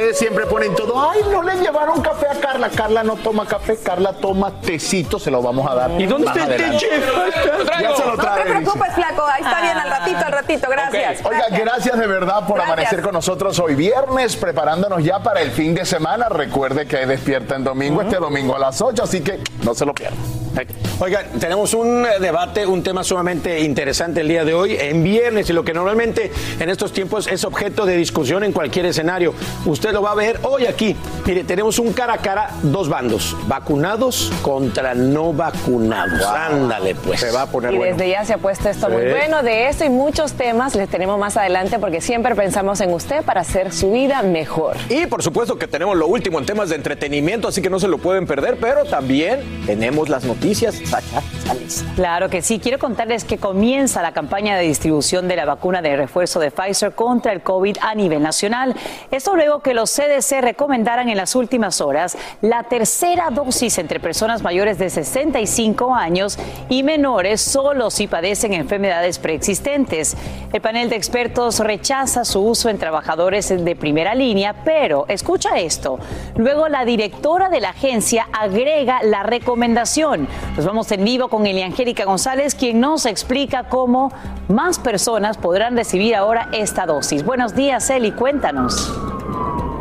redes siempre ponen todo. Ay, no le llevaron café a Carla. Carla no toma café, Carla toma tecito. Se lo vamos a dar. ¿Y dónde está el té? Ya se lo No trae. te dice. preocupes, flaco. Ahí está bien, al ratito, al ratito. Gracias. Oiga, gracias de verdad por Gracias. amanecer con nosotros hoy viernes, preparándonos ya para el fin de semana. Recuerde que despierta en domingo, este domingo a las 8, así que no se lo pierdan. Oigan, tenemos un eh, debate, un tema sumamente interesante el día de hoy, en viernes, y lo que normalmente en estos tiempos es objeto de discusión en cualquier escenario. Usted lo va a ver hoy aquí. Mire, tenemos un cara a cara, dos bandos, vacunados contra no vacunados. Ándale, pues. Se va a poner Y bueno. desde ya se ha puesto esto muy bueno. De esto y muchos temas les tenemos más adelante porque siempre pensamos en usted para hacer su vida mejor. Y por supuesto que tenemos lo último en temas de entretenimiento, así que no se lo pueden perder, pero también tenemos las noticias. Sacha, sales. Claro que sí. Quiero contarles que comienza la campaña de distribución de la vacuna de refuerzo de Pfizer contra el COVID a nivel nacional. Esto luego que los CDC recomendaran en las últimas horas la tercera dosis entre personas mayores de 65 años y menores solo si padecen enfermedades preexistentes. El panel de expertos rechaza su uso en trabajadores de primera línea, pero escucha esto. Luego la directora de la agencia agrega la recomendación. Nos vamos en vivo con Eliangélica González, quien nos explica cómo más personas podrán recibir ahora esta dosis. Buenos días, Eli, cuéntanos. Thank you.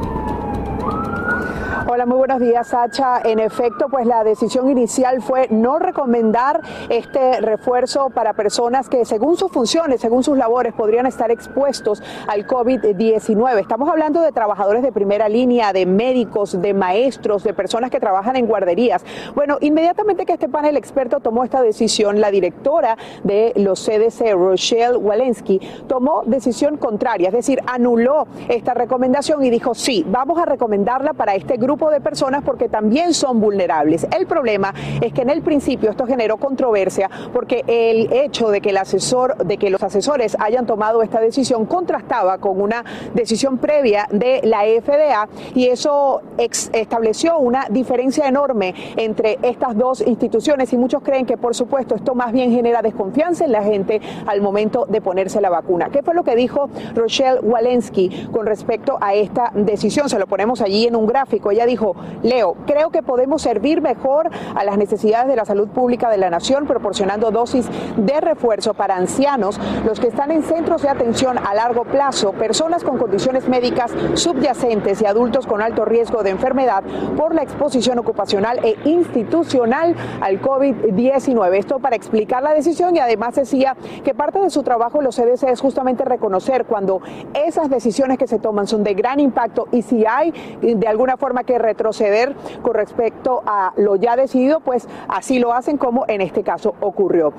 Hola, muy buenos días, Sacha. En efecto, pues la decisión inicial fue no recomendar este refuerzo para personas que según sus funciones, según sus labores, podrían estar expuestos al COVID-19. Estamos hablando de trabajadores de primera línea, de médicos, de maestros, de personas que trabajan en guarderías. Bueno, inmediatamente que este panel experto tomó esta decisión, la directora de los CDC, Rochelle Walensky, tomó decisión contraria, es decir, anuló esta recomendación y dijo, sí, vamos a recomendarla para este grupo de personas porque también son vulnerables. El problema es que en el principio esto generó controversia porque el hecho de que el asesor, de que los asesores hayan tomado esta decisión contrastaba con una decisión previa de la FDA y eso estableció una diferencia enorme entre estas dos instituciones y muchos creen que por supuesto esto más bien genera desconfianza en la gente al momento de ponerse la vacuna. ¿Qué fue lo que dijo Rochelle Walensky con respecto a esta decisión? Se lo ponemos allí en un gráfico. Ella dijo, Leo, creo que podemos servir mejor a las necesidades de la salud pública de la nación proporcionando dosis de refuerzo para ancianos, los que están en centros de atención a largo plazo, personas con condiciones médicas subyacentes y adultos con alto riesgo de enfermedad por la exposición ocupacional e institucional al COVID-19. Esto para explicar la decisión y además decía que parte de su trabajo en los CDC es justamente reconocer cuando esas decisiones que se toman son de gran impacto y si hay de alguna forma que retroceder con respecto a lo ya decidido, pues así lo hacen como en este caso ocurrió.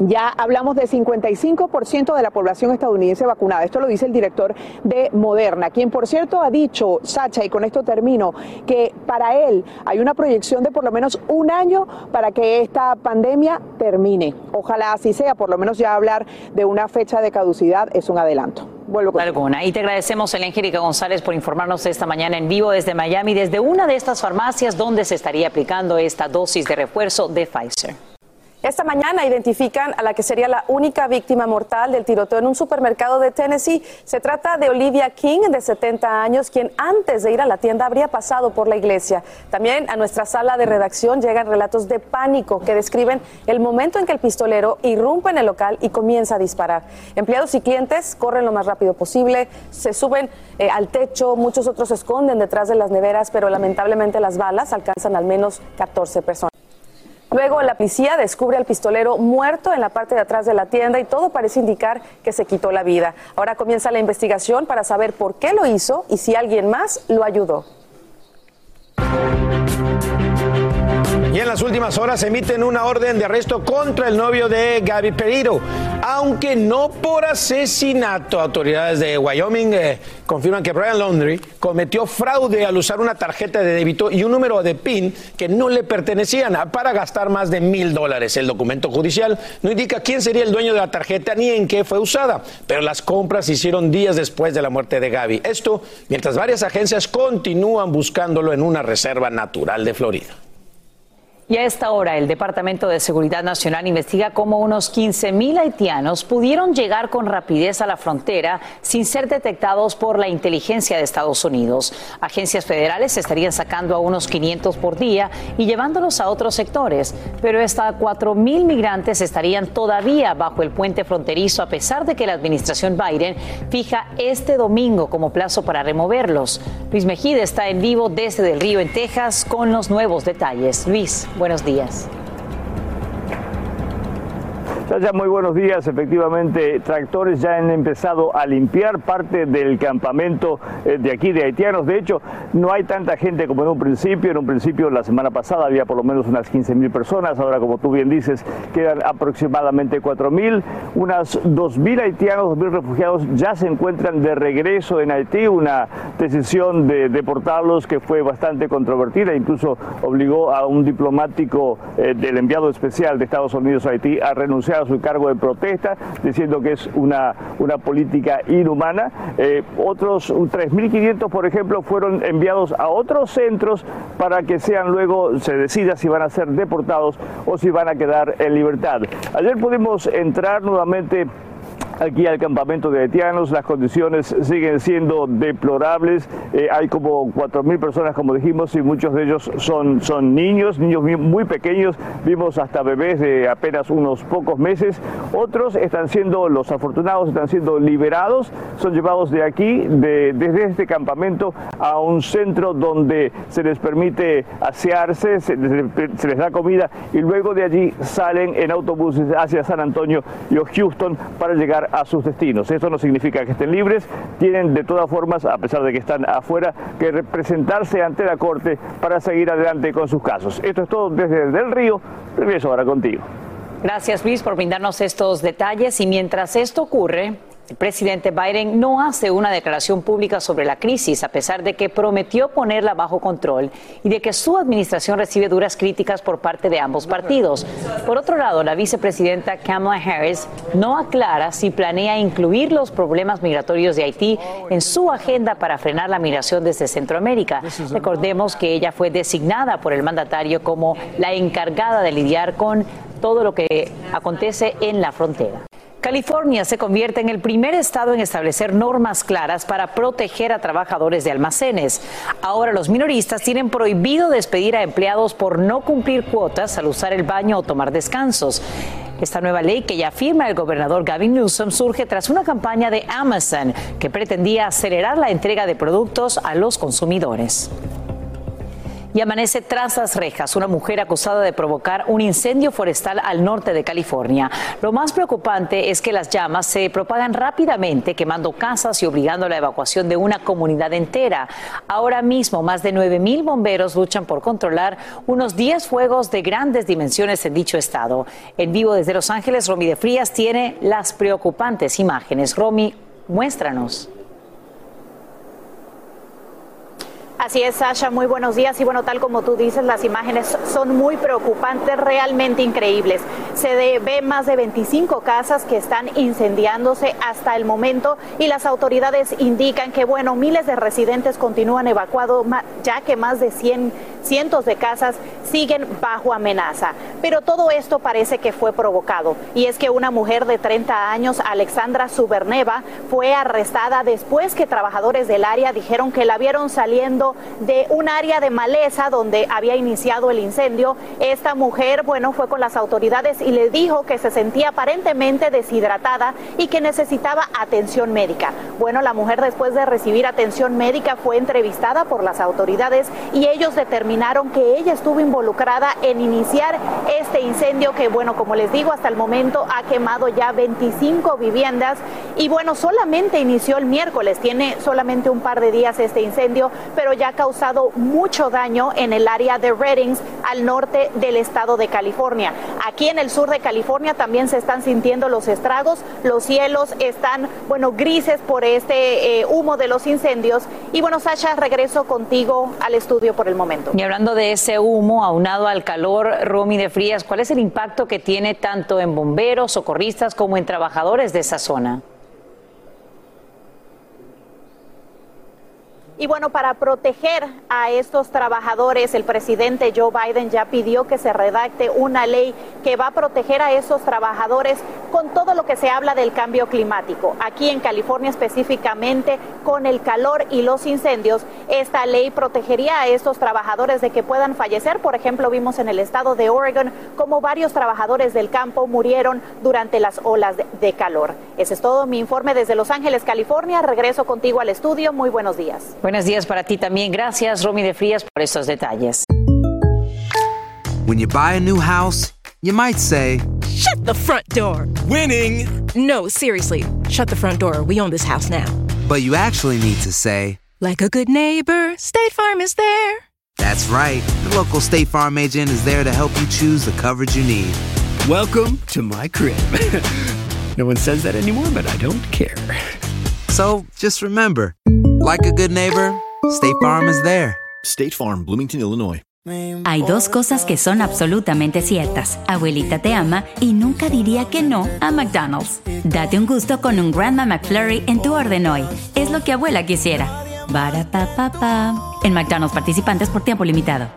Ya hablamos de 55% de la población estadounidense vacunada. Esto lo dice el director de Moderna, quien por cierto ha dicho, Sacha, y con esto termino, que para él hay una proyección de por lo menos un año para que esta pandemia termine. Ojalá así sea, por lo menos ya hablar de una fecha de caducidad es un adelanto. Vuelvo con alguna. Y te agradecemos, Angélica González, por informarnos esta mañana en vivo desde Miami, desde una de estas farmacias donde se estaría aplicando esta dosis de refuerzo de Pfizer. Esta mañana identifican a la que sería la única víctima mortal del tiroteo en un supermercado de Tennessee. Se trata de Olivia King, de 70 años, quien antes de ir a la tienda habría pasado por la iglesia. También a nuestra sala de redacción llegan relatos de pánico que describen el momento en que el pistolero irrumpe en el local y comienza a disparar. Empleados y clientes corren lo más rápido posible, se suben eh, al techo, muchos otros se esconden detrás de las neveras, pero lamentablemente las balas alcanzan al menos 14 personas. Luego la policía descubre al pistolero muerto en la parte de atrás de la tienda y todo parece indicar que se quitó la vida. Ahora comienza la investigación para saber por qué lo hizo y si alguien más lo ayudó. Y en las últimas horas emiten una orden de arresto contra el novio de Gaby Pereiro, aunque no por asesinato. Autoridades de Wyoming eh, confirman que Brian Laundry cometió fraude al usar una tarjeta de débito y un número de PIN que no le pertenecían para gastar más de mil dólares. El documento judicial no indica quién sería el dueño de la tarjeta ni en qué fue usada, pero las compras se hicieron días después de la muerte de Gaby. Esto mientras varias agencias continúan buscándolo en una reserva natural de Florida. Y a esta hora, el Departamento de Seguridad Nacional investiga cómo unos 15.000 haitianos pudieron llegar con rapidez a la frontera sin ser detectados por la inteligencia de Estados Unidos. Agencias federales estarían sacando a unos 500 por día y llevándolos a otros sectores, pero hasta 4.000 migrantes estarían todavía bajo el puente fronterizo a pesar de que la administración Biden fija este domingo como plazo para removerlos. Luis Mejide está en vivo desde Del Río, en Texas, con los nuevos detalles. Luis. Buenos días. Ya, muy buenos días. Efectivamente, tractores ya han empezado a limpiar parte del campamento eh, de aquí de haitianos. De hecho, no hay tanta gente como en un principio. En un principio, la semana pasada, había por lo menos unas 15 mil personas. Ahora, como tú bien dices, quedan aproximadamente 4 mil. Unas 2 mil haitianos, 2 mil refugiados ya se encuentran de regreso en Haití. Una decisión de deportarlos que fue bastante controvertida. Incluso obligó a un diplomático eh, del enviado especial de Estados Unidos a Haití a renunciar a su cargo de protesta, diciendo que es una, una política inhumana. Eh, otros 3.500, por ejemplo, fueron enviados a otros centros para que sean luego, se decida si van a ser deportados o si van a quedar en libertad. Ayer pudimos entrar nuevamente aquí al campamento de haitianos. Las condiciones siguen siendo deplorables. Eh, hay como 4.000 personas, como dijimos, y muchos de ellos son, son niños, niños muy pequeños. Vimos hasta bebés de apenas unos pocos meses. Otros están siendo, los afortunados están siendo liberados, son llevados de aquí, de, desde este campamento, a un centro donde se les permite asearse, se se les da comida y luego de allí salen en autobuses hacia San Antonio y Houston para llegar a sus destinos. Esto no significa que estén libres, tienen de todas formas, a pesar de que están afuera, que representarse ante la Corte para seguir adelante con sus casos. Esto es todo desde Del Río. Regreso ahora contigo. Gracias, Luis, por brindarnos estos detalles. Y mientras esto ocurre, el presidente Biden no hace una declaración pública sobre la crisis, a pesar de que prometió ponerla bajo control y de que su administración recibe duras críticas por parte de ambos partidos. Por otro lado, la vicepresidenta Kamala Harris no aclara si planea incluir los problemas migratorios de Haití en su agenda para frenar la migración desde Centroamérica. Recordemos que ella fue designada por el mandatario como la encargada de lidiar con todo lo que acontece en la frontera. California se convierte en el primer estado en establecer normas claras para proteger a trabajadores de almacenes. Ahora los minoristas tienen prohibido despedir a empleados por no cumplir cuotas al usar el baño o tomar descansos. Esta nueva ley que ya firma el gobernador Gavin Newsom surge tras una campaña de Amazon que pretendía acelerar la entrega de productos a los consumidores y amanece tras las rejas una mujer acusada de provocar un incendio forestal al norte de California. Lo más preocupante es que las llamas se propagan rápidamente, quemando casas y obligando a la evacuación de una comunidad entera. Ahora mismo, más de 9 mil bomberos luchan por controlar unos 10 fuegos de grandes dimensiones en dicho estado. En vivo desde Los Ángeles, Romy de Frías tiene las preocupantes imágenes. Romy, muéstranos. Así es, Sasha, muy buenos días. Y bueno, tal como tú dices, las imágenes son muy preocupantes, realmente increíbles. Se ve más de 25 casas que están incendiándose hasta el momento y las autoridades indican que, bueno, miles de residentes continúan evacuados, ya que más de 100 cientos de casas siguen bajo amenaza. Pero todo esto parece que fue provocado. Y es que una mujer de 30 años, Alexandra Suberneva, fue arrestada después que trabajadores del área dijeron que la vieron saliendo de un área de maleza donde había iniciado el incendio. Esta mujer, bueno, fue con las autoridades y le dijo que se sentía aparentemente deshidratada y que necesitaba atención médica. Bueno, la mujer después de recibir atención médica fue entrevistada por las autoridades y ellos determinaron que ella estuvo involucrada en iniciar este incendio que, bueno, como les digo, hasta el momento ha quemado ya 25 viviendas y bueno, solamente inició el miércoles, tiene solamente un par de días este incendio, pero ya ha causado mucho daño en el área de Reddings al norte del estado de California. Aquí en el sur de California también se están sintiendo los estragos, los cielos están, bueno, grises por este eh, humo de los incendios. Y bueno, Sasha, regreso contigo al estudio por el momento. Y hablando de ese humo aunado al calor, Romy de Frías, ¿cuál es el impacto que tiene tanto en bomberos, socorristas como en trabajadores de esa zona? Y bueno, para proteger a estos trabajadores, el presidente Joe Biden ya pidió que se redacte una ley que va a proteger a esos trabajadores con todo lo que se habla del cambio climático. Aquí en California específicamente, con el calor y los incendios, esta ley protegería a estos trabajadores de que puedan fallecer. Por ejemplo, vimos en el estado de Oregon como varios trabajadores del campo murieron durante las olas de, calor. Ese es todo mi informe desde Los Ángeles, California. Regreso contigo al estudio. Muy buenos días. Buenos días para ti también. Gracias, Romy de Frías, por estos detalles. When you buy a new house, you might say, Shut the front door. Winning. No, seriously. Shut the front door. We own this house now. But you actually need to say, Like a good neighbor, State Farm is there. That's right. The local State Farm agent is there to help you choose the coverage you need. Welcome to my crib. no one says that anymore, but I don't care. So just remember, like a good neighbor, State Farm is there. State Farm, Bloomington, Illinois. Hay dos cosas que son absolutamente ciertas. Abuelita te ama y nunca diría que no a McDonald's. Date un gusto con un Grandma McFlurry en tu orden hoy. Es lo que abuela quisiera. En McDonald's participantes por tiempo limitado.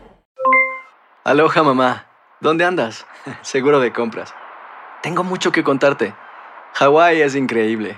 Aloha mamá. ¿Dónde andas? Seguro de compras. Tengo mucho que contarte. Hawái es increíble.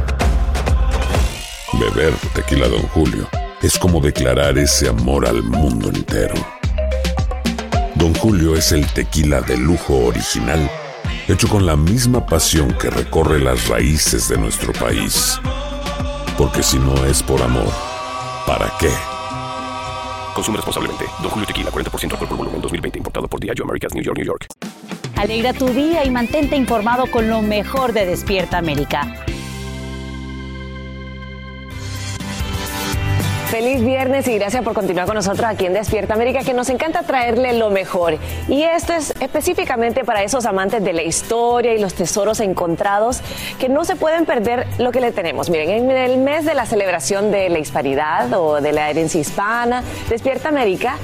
Beber tequila, don Julio, es como declarar ese amor al mundo entero. Don Julio es el tequila de lujo original, hecho con la misma pasión que recorre las raíces de nuestro país. Porque si no es por amor, ¿para qué? Consume responsablemente. Don Julio Tequila, 40% alcohol por volumen, 2020. Importado por Diageo Americas, New York, New York. Alegra tu día y mantente informado con lo mejor de Despierta América. Feliz viernes y gracias por continuar con nosotros aquí en Despierta América, que nos encanta traerle lo mejor. Y esto es específicamente para esos amantes de la historia y los tesoros encontrados que no se pueden perder lo que le tenemos. Miren, en el mes de la celebración de la hispanidad o de la herencia hispana, Despierta América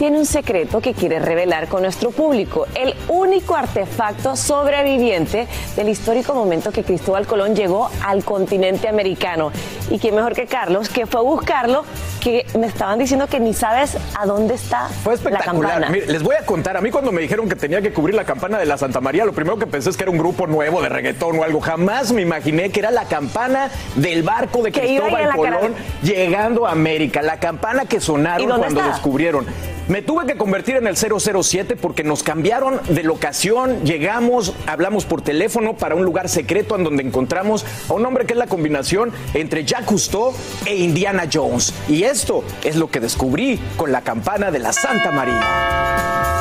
tiene un secreto que quiere revelar con nuestro público, el único artefacto sobreviviente del histórico momento que Cristóbal Colón llegó al continente americano. Y quién mejor que Carlos, que fue a buscarlo, que me estaban diciendo que ni sabes a dónde está fue espectacular. la campana. les voy a contar, a mí cuando me dijeron que tenía que cubrir la campana de la Santa María, lo primero que pensé es que era un grupo nuevo de reggaetón o algo. Jamás me imaginé que era la campana del barco de Cristóbal Colón llegando a América, la campana que sonaron cuando descubrieron. Me tuve que convertir en el 007 porque nos cambiaron de locación, llegamos, hablamos por teléfono para un lugar secreto en donde encontramos a un hombre que es la combinación entre Jacques Cousteau e Indiana Jones. Y esto es lo que descubrí con la campana de la Santa María.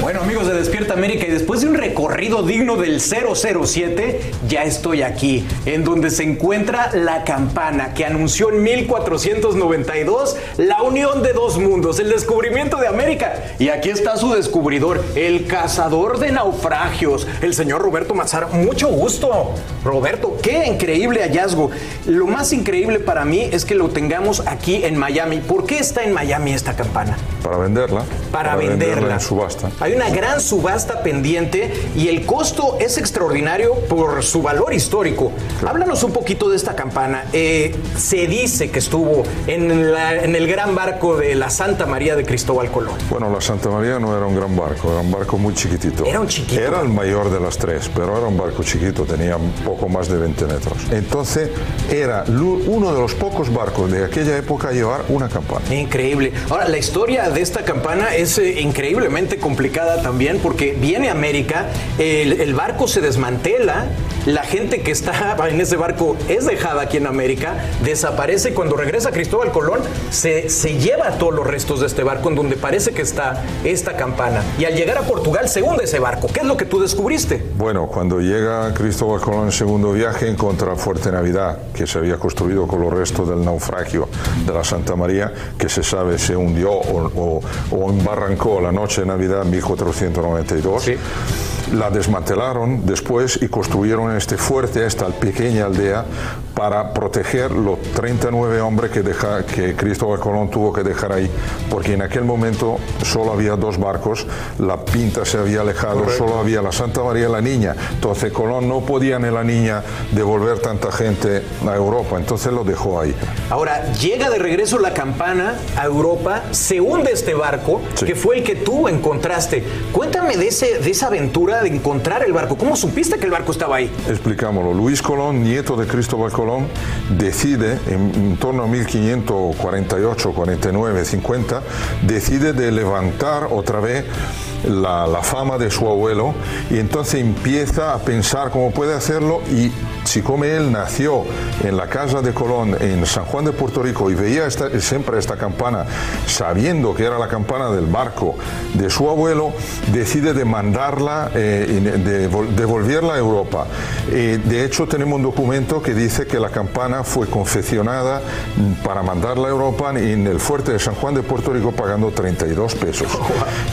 Bueno, amigos de Despierta América, y después de un recorrido digno del 007, ya estoy aquí, en donde se encuentra la campana que anunció en 1492 la unión de dos mundos, el descubrimiento de América. Y aquí está su descubridor, el cazador de naufragios, el señor Roberto Mazar. Mucho gusto, Roberto. Qué increíble hallazgo. Lo más increíble para mí es que lo tengamos aquí en Miami. ¿Por qué está en Miami esta campana? Para venderla. Para, venderla. en subasta. Hay una gran subasta pendiente y el costo es extraordinario por su valor histórico. Háblanos un poquito de esta campana. Eh, se dice que estuvo en, la- en el gran barco de la Santa María de Cristóbal Colón. Bueno, la Santa María no era un gran barco, era un barco muy chiquitito. Era un chiquito. Era el mayor de las tres, pero era un barco chiquito, tenía poco más de 20 metros. Entonces, era uno de los pocos barcos de aquella época a llevar una campana. Increíble. Ahora, la historia de esta campana es eh, increíblemente complicada también porque viene América, el barco se desmantela, la gente que está en ese barco es dejada aquí en América, desaparece y cuando regresa Cristóbal Colón se, se lleva todos los restos de este barco en donde parece que está esta campana. Y al llegar a Portugal se hunde ese barco. ¿Qué es lo que tú descubriste? Bueno, cuando llega Cristóbal Colón en segundo viaje, encuentra Fuerte Navidad, que se había construido con los restos del naufragio de la Santa María, que se sabe se hundió o, o- o embarrancó la noche de Navidad en 1492. La desmantelaron después y construyeron este fuerte, esta pequeña aldea, para proteger los 39 hombres que, deja, que Cristóbal Colón tuvo que dejar ahí, porque en aquel momento solo había dos barcos, la Pinta se había alejado, solo había la Santa María y la Niña, entonces Colón no podía en la Niña devolver tanta gente a Europa, entonces lo dejó ahí. Ahora, llega de regreso la campana a Europa, se hunde este barco, que fue el que tú encontraste. Cuéntame de, ese, de esa aventura de encontrar el barco. ¿Cómo supiste que el barco estaba ahí? Explicámoslo. Luis Colón, nieto de Cristóbal Colón, decide en, en torno a 1548, 49, 50, decide de levantar otra vez la, la fama de su abuelo y entonces empieza a pensar cómo puede hacerlo y si como él nació en la casa de Colón en San Juan de Puerto Rico y veía esta- siempre esta campana, sabiendo que era la campana del barco de su abuelo, decide de mandarla, eh, de vol- devolverla a Europa. Eh, de hecho, tenemos un documento que dice que la campana fue confeccionada para mandarla a Europa en el fuerte de San Juan de Puerto Rico pagando 32 pesos.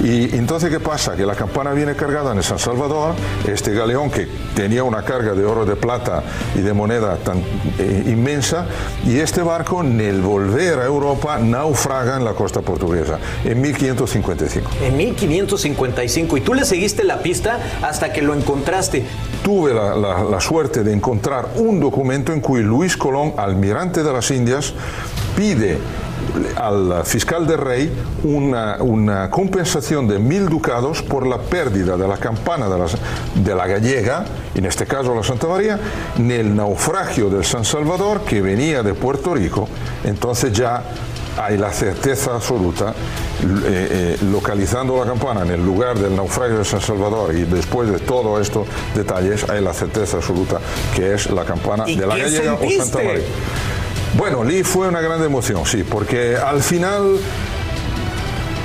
Y entonces, ¿qué pasa? Que la campana viene cargada en San Salvador, este galeón que tenía una carga de oro, de plata y de moneda tan eh, inmensa, y este barco, en el volver a Europa, naufraga en la costa portuguesa en 1555. En 1555. Y tú le seguiste la pista hasta que lo encontraste. Tuve la, la- la suerte de encontrar un documento en cui Luis Colón, almirante de las Indias, pide al fiscal de rey una, una compensación de mil ducados por la pérdida de la campana de, las- de la gallega, en este caso la Santa María, en el naufragio del San Salvador que venía de Puerto Rico. Entonces ya hay la certeza absoluta, eh, eh, localizando la campana en el lugar del naufragio de San Salvador y después de todos estos detalles, hay la certeza absoluta que es la campana ¿Y de la gallega o? Santa María. Bueno, Lee fue una gran emoción, sí, porque al final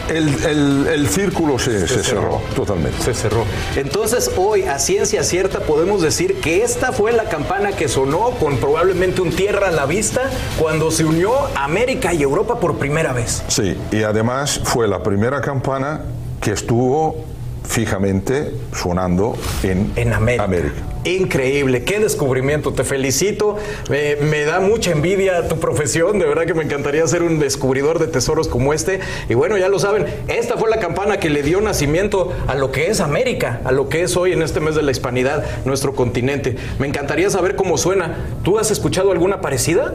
el, el- el círculo se, se cerró totalmente. Se cerró. Entonces, hoy, a ciencia cierta, podemos decir que esta fue la campana que sonó con probablemente un tierra a la vista cuando se unió América y Europa por primera vez. Sí, y además fue la primera campana que estuvo fijamente sonando en, América. Increíble, qué descubrimiento, te felicito, me, da mucha envidia tu profesión, de verdad que me encantaría ser un descubridor de tesoros como este. Y bueno, ya lo saben, esta fue la campana que le dio nacimiento a lo que es América, a lo que es hoy en este mes de la hispanidad, nuestro continente. Me encantaría saber cómo suena. ¿Tú has escuchado alguna parecida?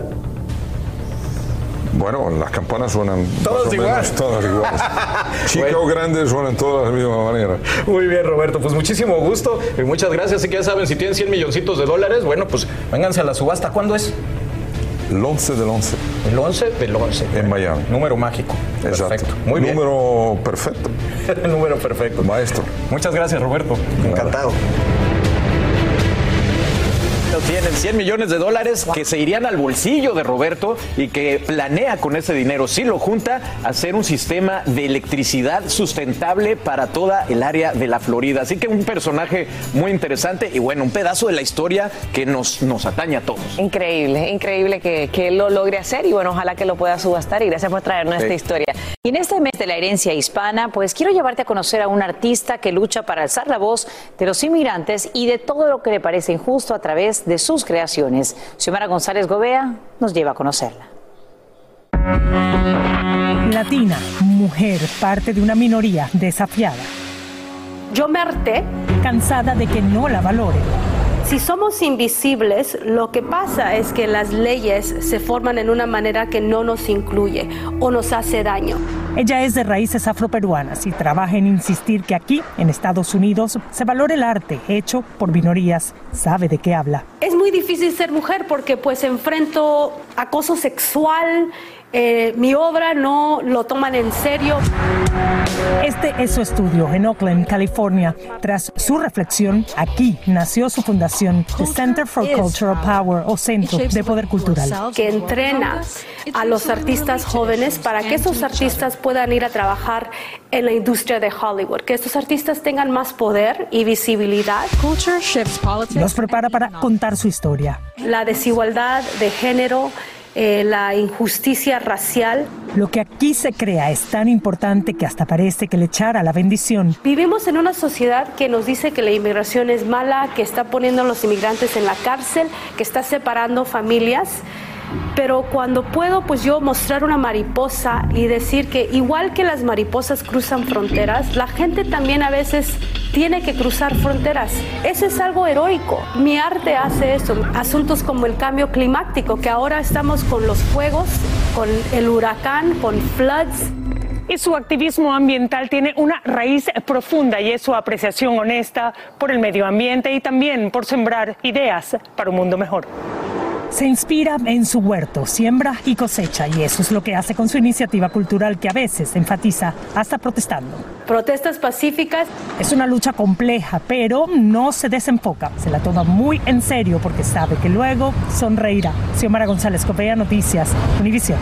Bueno, las campanas suenan Todas más o igual. menos todas iguales. Chica o grande suenan todas de la misma manera. Muy bien, Roberto. Pues muchísimo gusto y muchas gracias. Así que ya saben, si tienen 100 milloncitos de dólares, bueno, pues vénganse a la subasta. ¿Cuándo es? El 11 del 11. El 11 del 11. En Miami. Número mágico. Exacto. Perfecto. Muy bien. Número perfecto. Número perfecto. Maestro. Muchas gracias, Roberto. Encantado. Tienen, 100 millones de dólares que se irían al bolsillo de Roberto y que planea con ese dinero, si lo junta, hacer un sistema de electricidad sustentable para toda el área de la Florida. Así que un personaje muy interesante y bueno, un pedazo de la historia que nos, nos atañe a todos. Increíble, increíble que, que lo logre hacer y bueno, ojalá que lo pueda subastar y gracias por traernos Sí. esta historia. Y en este mes de la herencia hispana, pues quiero llevarte a conocer a un artista que lucha para alzar la voz de los inmigrantes y de todo lo que le parece injusto a través de sus creaciones. Xiomara González Gobea nos lleva a conocerla. Latina, mujer, parte de una minoría desafiada. Yo me harté. Cansada de que no la valoren. Si somos invisibles, lo que pasa es que las leyes se forman en una manera que no nos incluye o nos hace daño. Ella es de raíces afroperuanas y trabaja en insistir que aquí, en Estados Unidos, se valore el arte hecho por minorías. Sabe de qué habla. Es muy difícil ser mujer porque pues enfrento acoso sexual, eh, mi obra no lo toman en serio. Este es su estudio en Oakland, California. Tras su reflexión, aquí nació su fundación, The Center for Cultural Power o Centro de Poder Cultural. que entrena a los artistas jóvenes para que esos artistas puedan ir a trabajar en la industria de Hollywood, que estos artistas tengan más poder y visibilidad. Los prepara para contar su historia. La desigualdad de género, eh, la injusticia racial. Lo que aquí se crea es tan importante que hasta parece que le echara la bendición. Vivimos en una sociedad que nos dice que la inmigración es mala, que está poniendo a los inmigrantes en la cárcel, que está separando familias. Pero cuando puedo, pues yo mostrar una mariposa y decir que igual que las mariposas cruzan fronteras, la gente también a veces tiene que cruzar fronteras. Eso es algo heroico. Mi arte hace eso. Asuntos como el cambio climático, que ahora estamos con los fuegos, con el huracán, con floods. Y su activismo ambiental tiene una raíz profunda y es su apreciación honesta por el medio ambiente y también por sembrar ideas para un mundo mejor. Se inspira en su huerto, siembra y cosecha y eso es lo que hace con su iniciativa cultural que a veces enfatiza hasta protestando. Protestas pacíficas. Es una lucha compleja, pero no se desenfoca. Se la toma muy en serio porque sabe que luego sonreirá. Xiomara González Copea, Noticias, Univisión.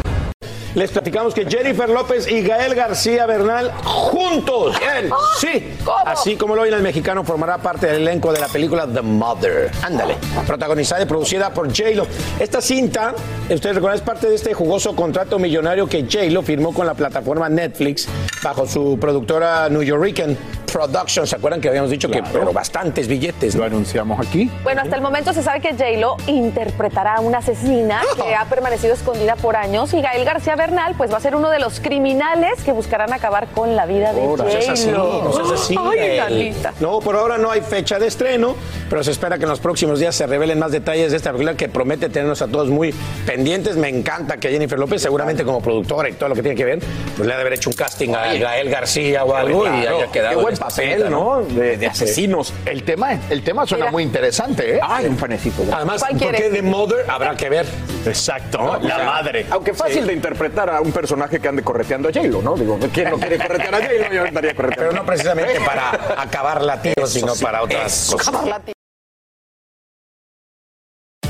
Les platicamos que Jennifer López y Gael García Bernal juntos. Bien, sí. Así como lo oyen, el mexicano formará parte del elenco de la película The Mother. Ándale. Protagonizada y producida por J-Lo. Esta cinta, ustedes recuerdan, es parte de este jugoso contrato millonario que J-Lo firmó con la plataforma Netflix bajo su productora New Yorkican Productions. ¿Se acuerdan que habíamos dicho que pero bastantes billetes? Lo anunciamos aquí. Bueno, hasta el momento se sabe que J-Lo interpretará a una asesina que ha permanecido escondida por años y Gael García Bernal pues va a ser uno de los criminales que buscarán acabar con la vida de No seas así, J-Lo. no seas así. Ay, Gael. Carlita. No, por ahora no hay fecha de estreno, pero se espera que en los próximos días se revelen más detalles de esta película que promete tenernos a todos muy pendientes. Me encanta que Jennifer López, seguramente como productora y todo lo que tiene que ver, pues le ha de haber hecho un casting a. Gael García o algo y haya quedado. Qué buen papel, cinta, ¿no? De, de asesinos. El tema, el tema suena Mira. muy interesante, ¿eh? Ay, un panecito. Además, ¿Cuál ¿por quiere? qué The Mother? Habrá que ver. Exacto, ¿No? la O sea, madre. Aunque fácil Sí. de interpretar a un personaje que ande correteando a J-Lo, ¿no? Digo, ¿quién no quiere corretear a J-Lo? Yo andaría correteando. Pero no precisamente para acabar latidos, sino sí, para otras eso cosas.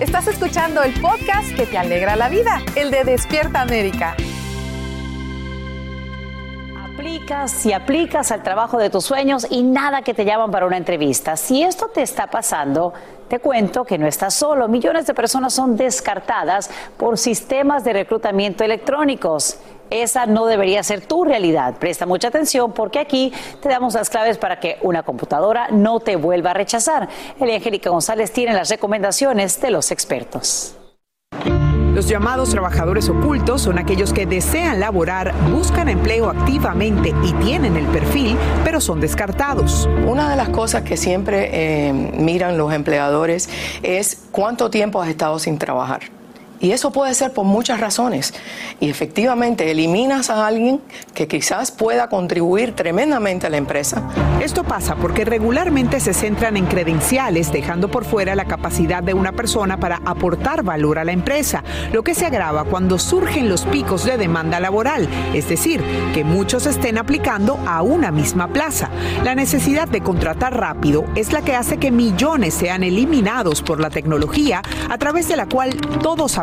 Estás escuchando el podcast que te alegra la vida, el de Despierta América. Aplicas y aplicas al trabajo de tus sueños y nada que te llaman para una entrevista. Si esto te está pasando, te cuento que no estás solo. Millones de personas son descartadas por sistemas de reclutamiento electrónicos. Esa no debería ser tu realidad. Presta mucha atención porque aquí te damos las claves para que una computadora no te vuelva a rechazar. El Angélica González tiene las recomendaciones de los expertos. Los llamados trabajadores ocultos son aquellos que desean laborar, buscan empleo activamente y tienen el perfil, pero son descartados. Una de las cosas que siempre eh, miran los empleadores es cuánto tiempo has estado sin trabajar. Y eso puede ser por muchas razones. Y efectivamente eliminas a alguien que quizás pueda contribuir tremendamente a la empresa. Esto pasa porque regularmente se centran en credenciales, dejando por fuera la capacidad de una persona para aportar valor a la empresa, lo que se agrava cuando surgen los picos de demanda laboral, es decir, que muchos estén aplicando a una misma plaza. La necesidad de contratar rápido es la que hace que millones sean eliminados por la tecnología a través de la cual todos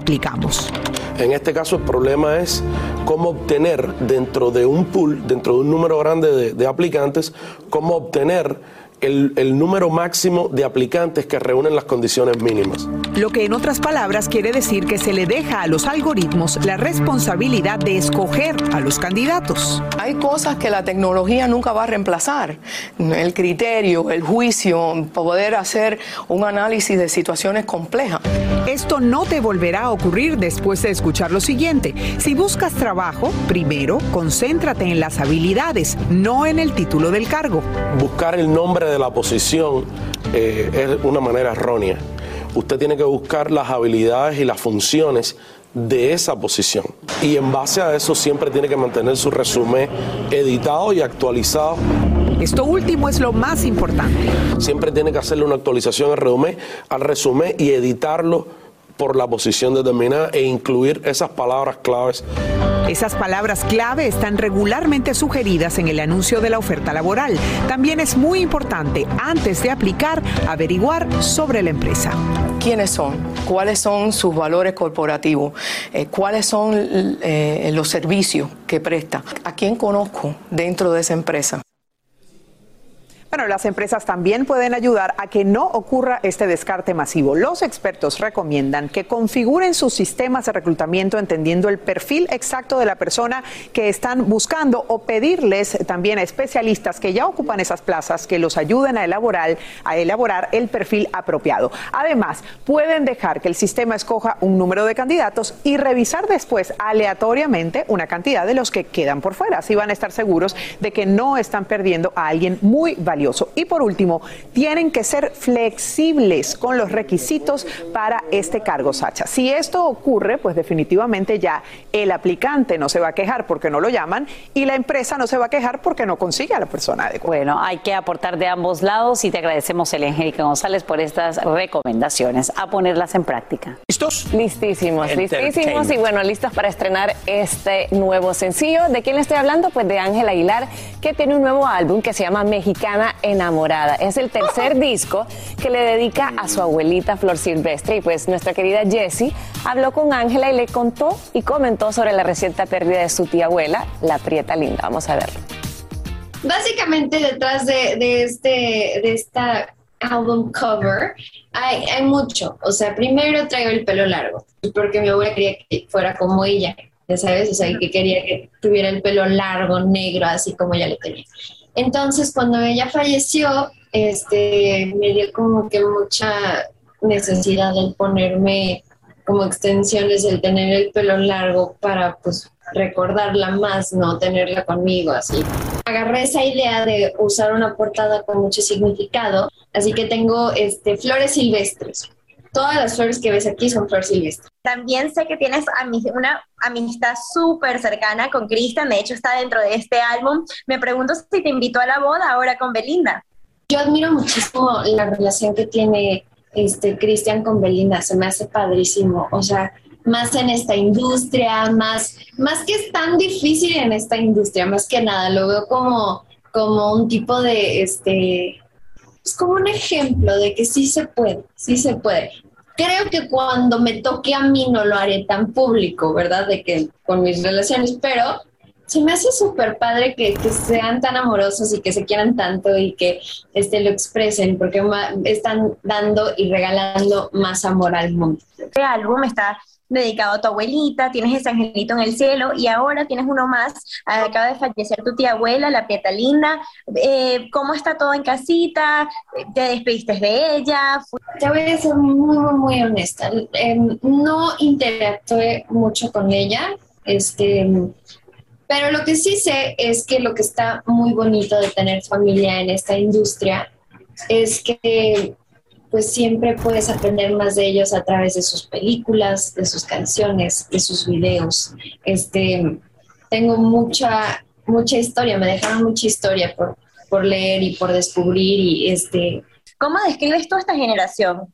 En este caso el problema es cómo obtener dentro de un pool, dentro de un número grande de, de aplicantes, cómo obtener el, el número máximo de aplicantes que reúnen las condiciones mínimas. Lo que en otras palabras quiere decir que se le deja a los algoritmos la responsabilidad de escoger a los candidatos. Hay cosas que la tecnología nunca va a reemplazar. El criterio, el juicio, poder hacer un análisis de situaciones complejas. Esto no te volverá a ocurrir después de escuchar lo siguiente. Si buscas trabajo, primero concéntrate en las habilidades, no en el título del cargo. Buscar el nombre de la posición eh, es una manera errónea. Usted tiene que buscar las habilidades y las funciones de esa posición. Y en base a eso siempre tiene que mantener su resumen editado y actualizado. Esto último es lo más importante. Siempre tiene que hacerle una actualización al resumen, al resumen y editarlo por la posición determinada e incluir esas palabras claves. Esas palabras clave están regularmente sugeridas en el anuncio de la oferta laboral. También es muy importante, antes de aplicar, averiguar sobre la empresa. ¿Quiénes son? ¿Cuáles son sus valores corporativos? Eh, ¿Cuáles son eh, los servicios que presta? ¿A quién conozco dentro de esa empresa? Bueno, las empresas también pueden ayudar a que no ocurra este descarte masivo. Los expertos recomiendan que configuren sus sistemas de reclutamiento entendiendo el perfil exacto de la persona que están buscando o pedirles también a especialistas que ya ocupan esas plazas que los ayuden a elaborar, a elaborar el perfil apropiado. Además, pueden dejar que el sistema escoja un número de candidatos y revisar después aleatoriamente una cantidad de los que quedan por fuera. Así van a estar seguros de que no están perdiendo a alguien muy valioso. Y por último, tienen que ser flexibles con los requisitos para este cargo, Sacha. Si esto ocurre, pues definitivamente ya el aplicante no se va a quejar porque no lo llaman y la empresa no se va a quejar porque no consigue a la persona adecuada. Bueno, hay que aportar de ambos lados y te agradecemos, Angélica González, por estas recomendaciones. A ponerlas en práctica. ¿Listos? Listísimos, listísimos y bueno, listos para estrenar este nuevo sencillo. ¿De quién le estoy hablando? Pues de Ángela Aguilar, que tiene un nuevo álbum que se llama Mexicana enamorada. Es el tercer disco que le dedica a su abuelita Flor Silvestre y pues nuestra querida Jessie habló con Ángela y le contó y comentó sobre la reciente pérdida de su tía abuela, la Prieta Linda. Vamos a verlo. Básicamente detrás de, de este de esta album cover hay, hay mucho. O sea, primero traigo el pelo largo porque mi abuela quería que fuera como ella, ya sabes, o sea, que quería que tuviera el pelo largo, negro, así como ella lo tenía. Entonces, cuando ella falleció, este, me dio como que mucha necesidad de ponerme como extensiones, el tener el pelo largo para pues recordarla más, no tenerla conmigo así. Agarré esa idea de usar una portada con mucho significado, así que tengo este, flores silvestres. Todas las flores que ves aquí son flores silvestres. También sé que tienes una amistad súper cercana con Cristian, de hecho está dentro de este álbum. Me pregunto si te invitó a la boda ahora con Belinda. Yo admiro muchísimo la relación que tiene este Cristian con Belinda, se me hace padrísimo, o sea, más en esta industria, más, más que es tan difícil en esta industria, más que nada, lo veo como, como un tipo de, este, es como un ejemplo de que sí se puede, sí se puede. Creo que cuando me toque a mí no lo haré tan público, ¿verdad? De que con mis relaciones, pero se me hace súper padre que, que, sean tan amorosos y que se quieran tanto y que este, lo expresen, porque están dando y regalando más amor al mundo. Este álbum está dedicado a tu abuelita, tienes ese angelito en el cielo y ahora tienes uno más, acaba de fallecer tu tía abuela, la Pieta Linda, eh, ¿cómo está todo en casita? ¿Te despediste de ella? Te voy a ser muy, muy, honesta, em, no interactué mucho con ella, este, pero lo que sí sé es que lo que está muy bonito de tener familia en esta industria es que pues siempre puedes aprender más de ellos a través de sus películas, de sus canciones, de sus videos. Este, tengo mucha, mucha historia, me dejaron mucha historia por, por leer y por descubrir y este... ¿Cómo describes toda esta generación?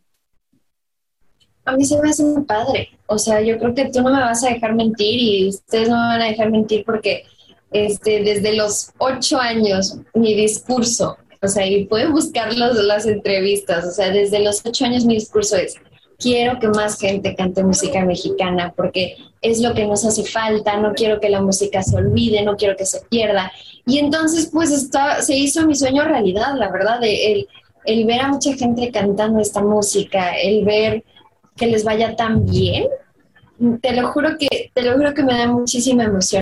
A mí se me hace muy padre. O sea, yo creo que tú no me vas a dejar mentir y ustedes no me van a dejar mentir porque este, desde los ocho años mi discurso o sea, y pueden buscar las entrevistas. O sea, desde los ocho años mi discurso es, quiero que más gente cante música mexicana porque es lo que nos hace falta, no quiero que la música se olvide, no quiero que se pierda. Y entonces, pues, está, se hizo mi sueño realidad, la verdad, el, el ver a mucha gente cantando esta música, el ver que les vaya tan bien, te lo juro que, te lo juro que me da muchísima emoción.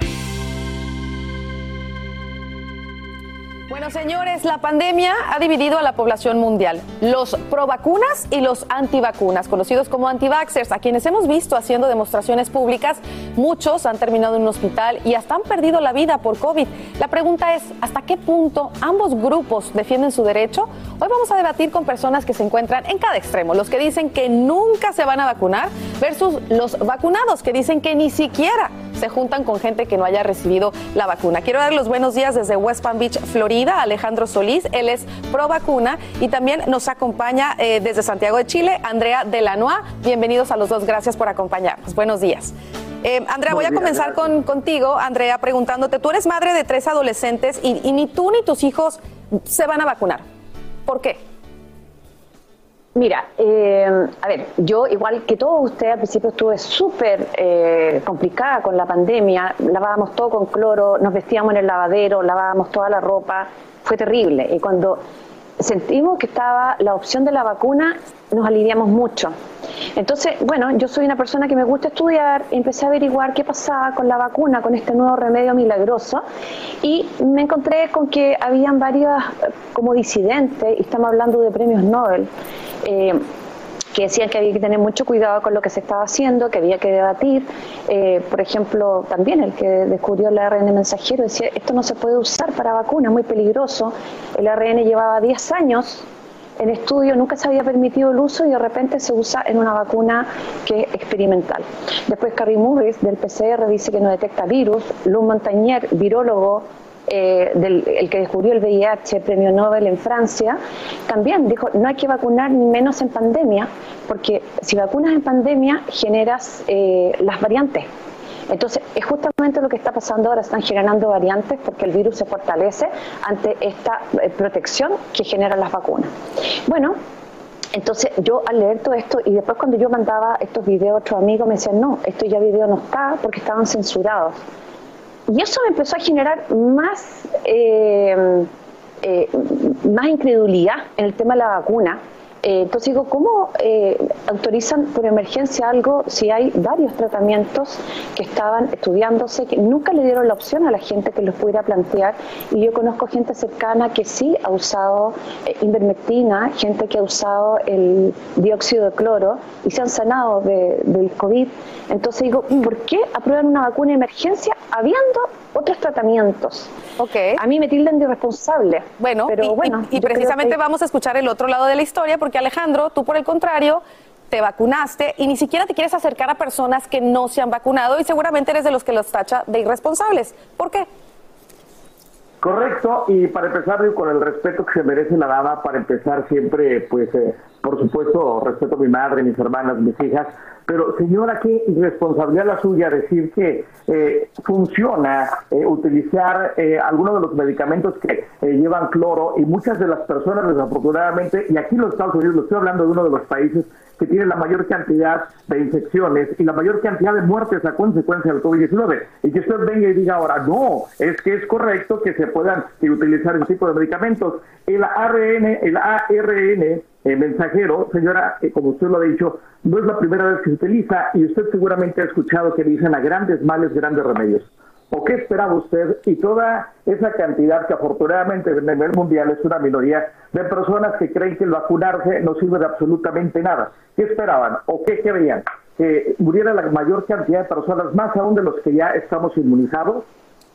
Bueno, señores, la pandemia ha dividido a la población mundial. Los pro vacunas y los antivacunas, conocidos como antivaxers, a quienes hemos visto haciendo demostraciones públicas, muchos han terminado en un hospital y hasta han perdido la vida por COVID. La pregunta es, ¿hasta qué punto ambos grupos defienden su derecho? Hoy vamos a debatir con personas que se encuentran en cada extremo, los que dicen que nunca se van a vacunar versus los vacunados que dicen que ni siquiera se juntan con gente que no haya recibido la vacuna. Quiero dar los buenos días desde West Palm Beach, Florida, Alejandro Solís. Él es pro vacuna y también nos acompaña eh, desde Santiago de Chile, Andrea Delanois. Bienvenidos a los dos. Gracias por acompañarnos. Buenos días. Eh, Andrea, voy a comenzar con, contigo, Andrea, preguntándote, tú eres madre de tres adolescentes y ni tú ni tus hijos se van a vacunar. ¿Por qué? Mira, eh, a ver, yo igual que todos ustedes al principio estuve súper eh, complicada con la pandemia, lavábamos todo con cloro, nos vestíamos en el lavadero, lavábamos toda la ropa, fue terrible. Y cuando sentimos que estaba la opción de la vacuna, nos aliviamos mucho. Entonces, bueno, yo soy una persona que me gusta estudiar, empecé a averiguar qué pasaba con la vacuna, con este nuevo remedio milagroso, y me encontré con que habían varios como disidentes, y estamos hablando de premios Nobel, eh, que decían que había que tener mucho cuidado con lo que se estaba haciendo, que había que debatir. Eh, por ejemplo, también el que descubrió el ARN mensajero decía, esto no se puede usar para vacunas, muy peligroso. El ARN llevaba 10 años en estudio, nunca se había permitido el uso y de repente se usa en una vacuna que es experimental. Después Carrie Morris del PCR dice que no detecta virus. Lou Montagnier, virólogo eh, del, el que descubrió el VIH, premio Nobel en Francia, también dijo, no hay que vacunar ni menos en pandemia, porque si vacunas en pandemia generas eh, las variantes. Entonces, es justamente lo que está pasando ahora, están generando variantes porque el virus se fortalece ante esta eh, protección que generan las vacunas. Bueno, entonces yo al leer todo esto y después cuando yo mandaba estos videos a otros amigos me decían, no, esto ya video no está porque estaban censurados. Y eso me empezó a generar más, eh, eh, más incredulidad en el tema de la vacuna eh, entonces digo, ¿cómo eh, autorizan por emergencia algo si hay varios tratamientos que estaban estudiándose, que nunca le dieron la opción a la gente que los pudiera plantear? Y yo conozco gente cercana que sí ha usado eh, invermectina, gente que ha usado el dióxido de cloro y se han sanado del COVID. Entonces digo, ¿por qué aprueban una vacuna de emergencia habiendo otros tratamientos? Okay. A mí me tildan de irresponsable. Bueno, pero y, bueno. y, precisamente vamos a escuchar el otro lado de la historia, porque Alejandro, tú por el contrario, te vacunaste y ni siquiera te quieres acercar a personas que no se han vacunado y seguramente eres de los que los tacha de irresponsables. ¿Por qué? Correcto, y para empezar con el respeto que se merece la dama, para empezar siempre, pues, eh, por supuesto, respeto a mi madre, mis hermanas, mis hijas, pero señora, qué irresponsabilidad la suya decir que eh, funciona eh, utilizar eh, algunos de los medicamentos que llevan cloro y muchas de las personas desafortunadamente, y aquí en los Estados Unidos, lo estoy hablando de uno de los países que tiene la mayor cantidad de infecciones y la mayor cantidad de muertes a consecuencia del COVID-19. Y que usted venga y diga ahora, no, es que es correcto que se puedan utilizar ese tipo de medicamentos. El ARN, el ARN el mensajero, señora, eh, como usted lo ha dicho, no es la primera vez que se utiliza y usted seguramente ha escuchado que dicen a grandes males, grandes remedios. ¿O qué esperaba usted? Y toda esa cantidad que afortunadamente en nivel mundial es una minoría de personas que creen que el vacunarse no sirve de absolutamente nada. ¿Qué esperaban? ¿O qué creían? ¿Que muriera la mayor cantidad de personas, más aún de los que ya estamos inmunizados?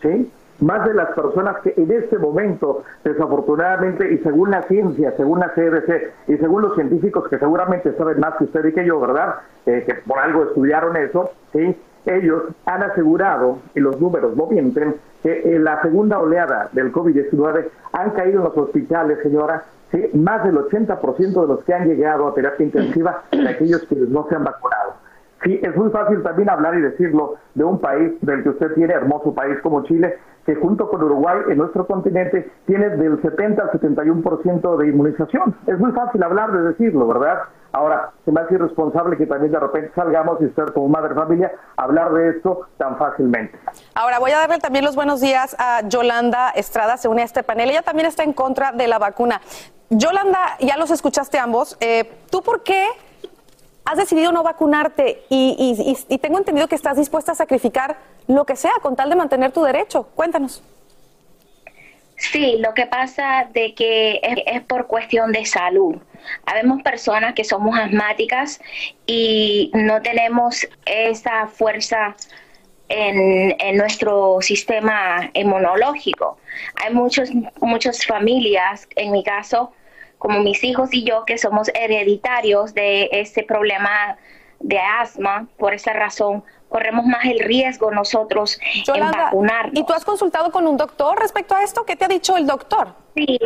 ¿Sí? Más de las personas que en este momento, desafortunadamente, y según la ciencia, según la CDC y según los científicos que seguramente saben más que usted y que yo, ¿verdad? Eh, que por algo estudiaron eso, ¿sí? Ellos han asegurado, y los números no mienten, que en la segunda oleada del COVID-19 han caído en los hospitales, señora, ¿sí? más del 80% de los que han llegado a terapia intensiva de aquellos que no se han vacunado. Sí, es muy fácil también hablar y decirlo de un país del que usted tiene, hermoso país como Chile, que junto con Uruguay en nuestro continente tiene del 70 al 71% de inmunización. Es muy fácil hablar de decirlo, ¿verdad? Ahora, se me hace irresponsable que también de repente salgamos y usted como madre familia hablar de esto tan fácilmente. Ahora voy a darle también los buenos días a Yolanda Estrada, se une a este panel. Ella también está en contra de la vacuna. Yolanda, ya los escuchaste ambos. Eh, ¿Tú por qué has decidido no vacunarte y, y, tengo entendido que estás dispuesta a sacrificar lo que sea con tal de mantener tu derecho. Cuéntanos. Sí, lo que pasa de que es, por cuestión de salud. Habemos personas que somos asmáticas y no tenemos esa fuerza en, en, nuestro sistema inmunológico. Hay muchos, muchas familias, en mi caso, como mis hijos y yo, que somos hereditarios de ese problema de asma, por esa razón corremos más el riesgo nosotros en vacunar. ¿Y tú has consultado con un doctor respecto a esto? ¿Qué te ha dicho el doctor? Sí,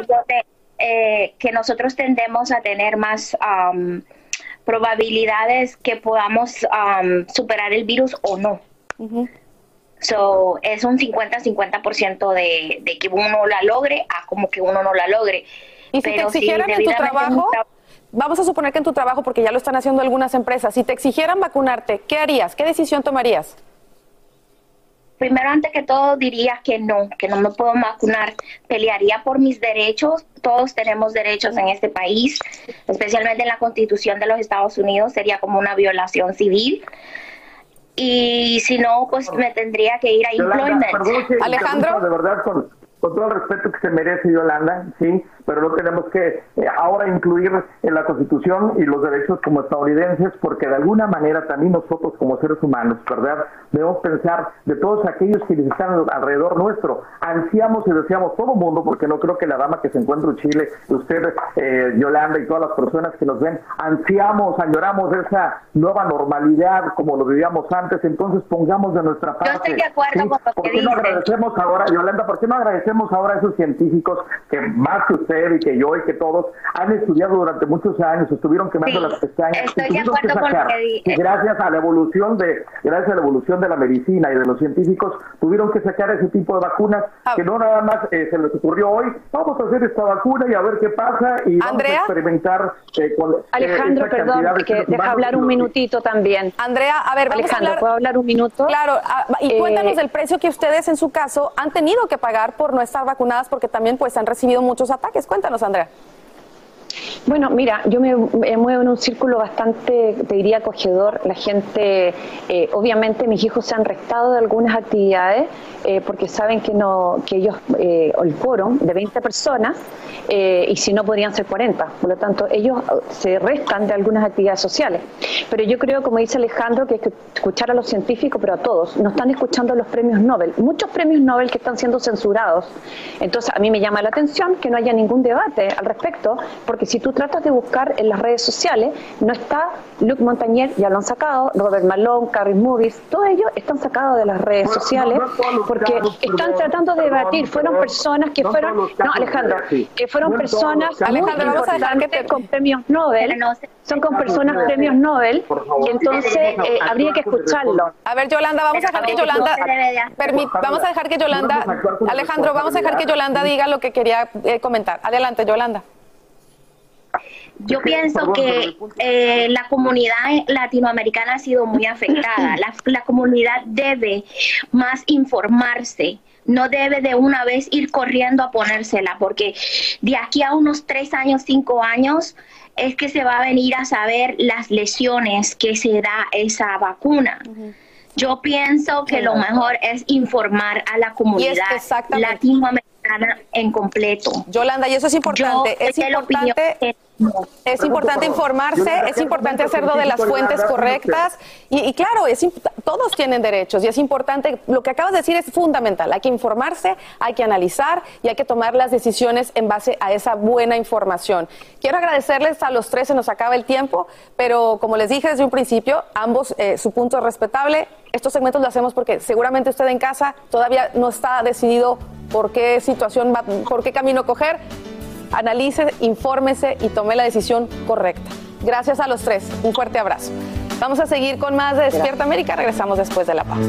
eh, que nosotros tendemos a tener más probabilidades que podamos superar el virus o no. So, es un 50-50% de, de que uno la logre a como que uno no la logre. ¿Y si te exigieran en tu trabajo? Vamos a suponer que en tu trabajo, porque ya lo están haciendo algunas empresas, si te exigieran vacunarte, ¿qué harías? ¿Qué decisión tomarías? Primero, antes que todo, diría que no, que no me puedo vacunar. Pelearía por mis derechos. Todos tenemos derechos en este país, especialmente en la Constitución de los Estados Unidos. Sería como una violación civil. Y si no, pues me tendría que ir a employment. Alejandro. De verdad, con, con todo el respeto que se merece Yolanda, sí, pero no tenemos que eh, ahora incluir en la Constitución y los derechos como estadounidenses, porque de alguna manera también nosotros como seres humanos, ¿verdad? Debemos pensar de todos aquellos que están alrededor nuestro. Ansiamos y deseamos todo el mundo, porque no creo que la dama que se encuentra en Chile, usted, eh, Yolanda y todas las personas que nos ven, ansiamos, añoramos esa nueva normalidad como lo vivíamos antes, entonces pongamos de nuestra parte. Yo estoy de acuerdo con lo ¿Por qué no agradecemos ahora, Yolanda, por qué no agradecemos ahora a esos científicos que más que usted usted y que yo y que todos han estudiado durante muchos años, estuvieron quemando Sí, las pestañas estoy y de tuvieron que acuerdo con sacar. lo que di- gracias a la evolución de gracias a la evolución de la medicina y de los científicos tuvieron que sacar ese tipo de vacunas Ah. que no nada más eh, se les ocurrió hoy, vamos a hacer esta vacuna y a ver qué pasa y vamos a Andrea. experimentar eh, con eh, Alejandro, perdón, de que deja hablar un minutito también. Andrea, a ver, vamos Alejandro, a hablar. ¿puedo hablar un minuto? Claro, ah, y Eh, cuéntanos del precio que ustedes en su caso han tenido que pagar por no estar vacunadas porque también pues han recibido muchos ataques. Cuéntanos, Andrea. Bueno, mira, yo me, muevo en un círculo bastante, te diría, acogedor. La gente, eh, obviamente mis hijos se han restado de algunas actividades eh, porque saben que no que ellos, eh, el quórum de 20 personas, eh, y si no podrían ser 40. Por lo tanto, ellos eh, se restan de algunas actividades sociales. Pero yo creo, como dice Alejandro, que hay que escuchar a los científicos, pero a todos. No están escuchando los premios Nobel. Muchos premios Nobel que están siendo censurados. Entonces, a mí me llama la atención que no haya ningún debate al respecto, porque si tú tratas de buscar en las redes sociales, no está Luc Montagnier, ya lo han sacado, Robert Malone, Carrie Movies, todos ellos están sacados de las redes Bueno, sociales no, no porque casos, están perdón, tratando de debatir. Fueron perdón, personas que no fueron, no Alejandro, que fueron personas muy Alejandro, vamos a dejar que importantes con premios Nobel, son con personas premios Nobel, favor, y entonces eh, habría que escucharlo. A ver, Yolanda, vamos a dejar que Yolanda. Vamos a dejar que Yolanda. Alejandro, vamos a dejar que Yolanda diga lo que quería eh, comentar. Adelante, Yolanda. Yo pienso que eh, la comunidad latinoamericana ha sido muy afectada. La, la comunidad debe más informarse. No debe de una vez ir corriendo a ponérsela, porque de aquí a unos tres años, cinco años, es que se va a venir a saber las lesiones que se da esa vacuna. Yo pienso que lo mejor es informar a la comunidad latinoamericana en completo. Yolanda, y eso es importante. Yo es importante. Es importante informarse, es importante hacerlo de las fuentes correctas y, y claro, es todos tienen derechos y es importante, lo que acabas de decir es fundamental, hay que informarse, hay que analizar y hay que tomar las decisiones en base a esa buena información. Quiero agradecerles a los tres, se nos acaba el tiempo, pero como les dije desde un principio, ambos eh, su punto es respetable. Estos segmentos lo hacemos porque seguramente usted en casa todavía no está decidido por qué situación va, por qué camino coger analice, infórmese y tome la decisión correcta. Gracias a los tres. Un fuerte abrazo. Vamos a seguir con más de Despierta América. Regresamos después de la pausa.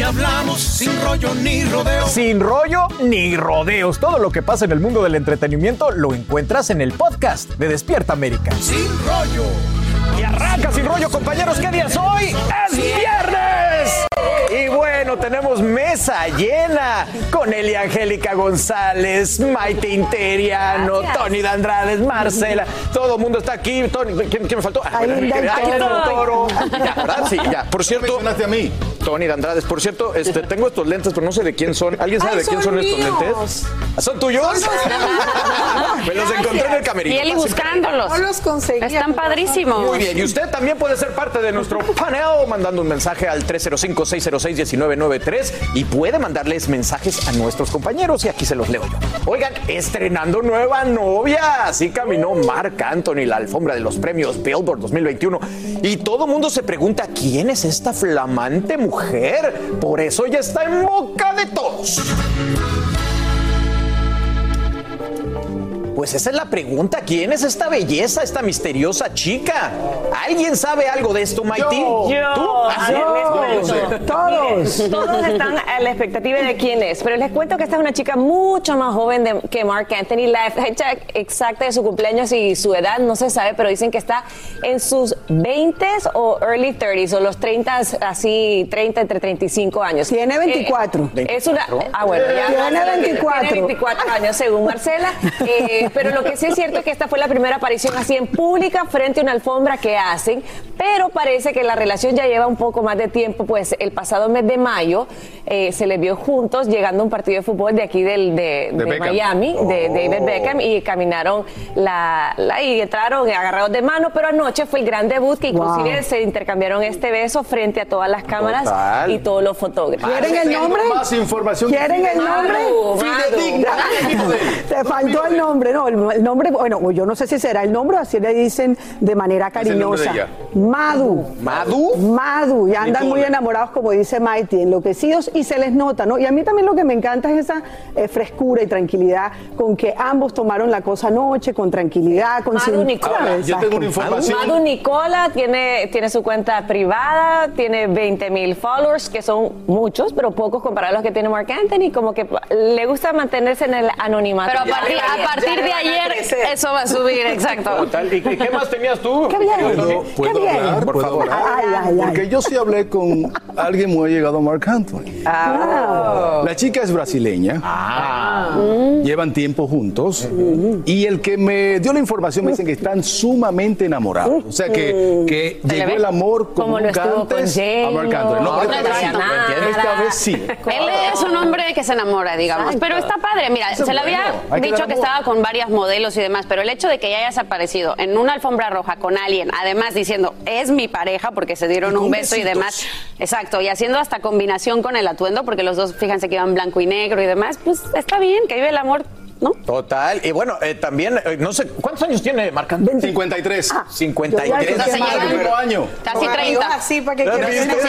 Aquí hablamos sin rollo ni rodeo. Sin rollo ni rodeos. Todo lo que pasa en el mundo del entretenimiento lo encuentras en el podcast de Despierta América. Sin rollo. Y arranca sin rollo, compañeros. ¿Qué día es hoy? ¡Es viernes! Y bueno, tenemos mesa llena con Eli Angélica González, Maite Interiano, Tony Dandrades, Marcela. Todo el mundo está aquí. Tony, ¿quién, quién me faltó? Ah, Ahí bueno, anda el aquí está el toro. toro. Ya, ¿verdad? Sí, ya. Por cierto. a mí. Tony Dandrades, por cierto, este, tengo estos lentes, pero no sé de quién son. ¿Alguien sabe Ay, de quién son son estos lentes? ¿Son tuyos? Me los encontré en el camerino. Y Eli buscándolos. No los conseguí. Están padrísimos. Muy bien, y usted también puede ser parte de nuestro panel mandando un mensaje al 305-606-1993 y puede mandarles mensajes a nuestros compañeros y aquí se los leo yo. Oigan, estrenando nueva novia. Así caminó Marc Anthony la alfombra de los premios Billboard 2021 y todo el mundo se pregunta quién es esta flamante mujer. Por eso ya está en boca de todos. Pues esa es la pregunta. ¿Quién es esta belleza, esta misteriosa chica? ¿Alguien sabe algo de esto, Maite? Yo. Ah, Yo. les cuento. Todos. Todos están a la expectativa de quién es. Pero les cuento que esta es una chica mucho más joven de- que Mark Anthony. La fecha exacta de su cumpleaños y su edad no se sabe, pero dicen que está en sus 20s o early 30s o los 30 así, 30 entre 35 años. Tiene 24. Eh, es una. Ah, bueno, ya. Tiene más- 24. Tiene 24 años, según Marcela. Eh, pero lo que sí es cierto es que esta fue la primera aparición así en pública frente a una alfombra que hacen. Pero parece que la relación ya lleva un poco más de tiempo, pues el pasado mes de mayo eh, se les vio juntos llegando a un partido de fútbol de aquí del, de, De de Beckham. Miami, de Oh. David Beckham, y caminaron la, la- y entraron agarrados de mano. Pero anoche fue el gran debut que inclusive Wow. se intercambiaron este beso frente a todas las cámaras Total. y todos los fotógrafos. ¿Quieren el nombre? Más información. ¿Quieren el nombre? Fidedigna. Te faltó el nombre, no, el, el nombre, bueno, yo no sé si será el nombre o así le dicen de manera es el nombre de cariñosa. ella? Madu. ¿Madu? Madu, y andan ¿Y muy enamorados, como dice Mighty, enloquecidos y se les nota, ¿no? Y a mí también lo que me encanta es esa eh, frescura y tranquilidad con que ambos tomaron la cosa anoche, con tranquilidad, con Madu sin- Nicola. ¿sabes? Yo tengo una Exacto. información. Madu Nicola tiene, tiene su cuenta privada, tiene 20 mil followers, que son muchos, pero pocos comparados a los que tiene Mark Anthony. Como que le gusta mantenerse en el anonimato. Pero a partir, a partir de ayer eso va a subir, exacto. ¿Y qué más tenías tú? Qué bien, ¿Puedo, qué puedo bien. hablar? Por ¿Puedo favor. hablar? Ay, ay, ay. Porque yo sí hablé con alguien muy llegado a Mark Anthony. Ah. La chica es brasileña. Ah. Llevan tiempo juntos. Y el que me dio la información me dicen que están sumamente enamorados. O sea que, que le llegó el amor como, Como nunca antes a Mark. Anthony. No, No, esta, no vez sí. pasa nada. esta vez sí. Él es un hombre que se enamora, digamos. Pero está padre. Mira, Eso se le había dicho que amor. estaba con varias modelos y demás, pero el hecho de que ya hayas aparecido en una alfombra roja con alguien, además diciendo, es mi pareja, porque se dieron un beso y demás. Exacto, y haciendo hasta combinación con el atuendo, porque los dos, fíjense que iban blanco y negro y demás, pues está bien, que vive el amor, ¿no? Total. Y bueno, eh, también, eh, no sé, ¿cuántos años tiene Marc Anthony? 53. Ah, 53. yo ya Entonces sé que llevan el mismo año. casi Amigos 30. así para que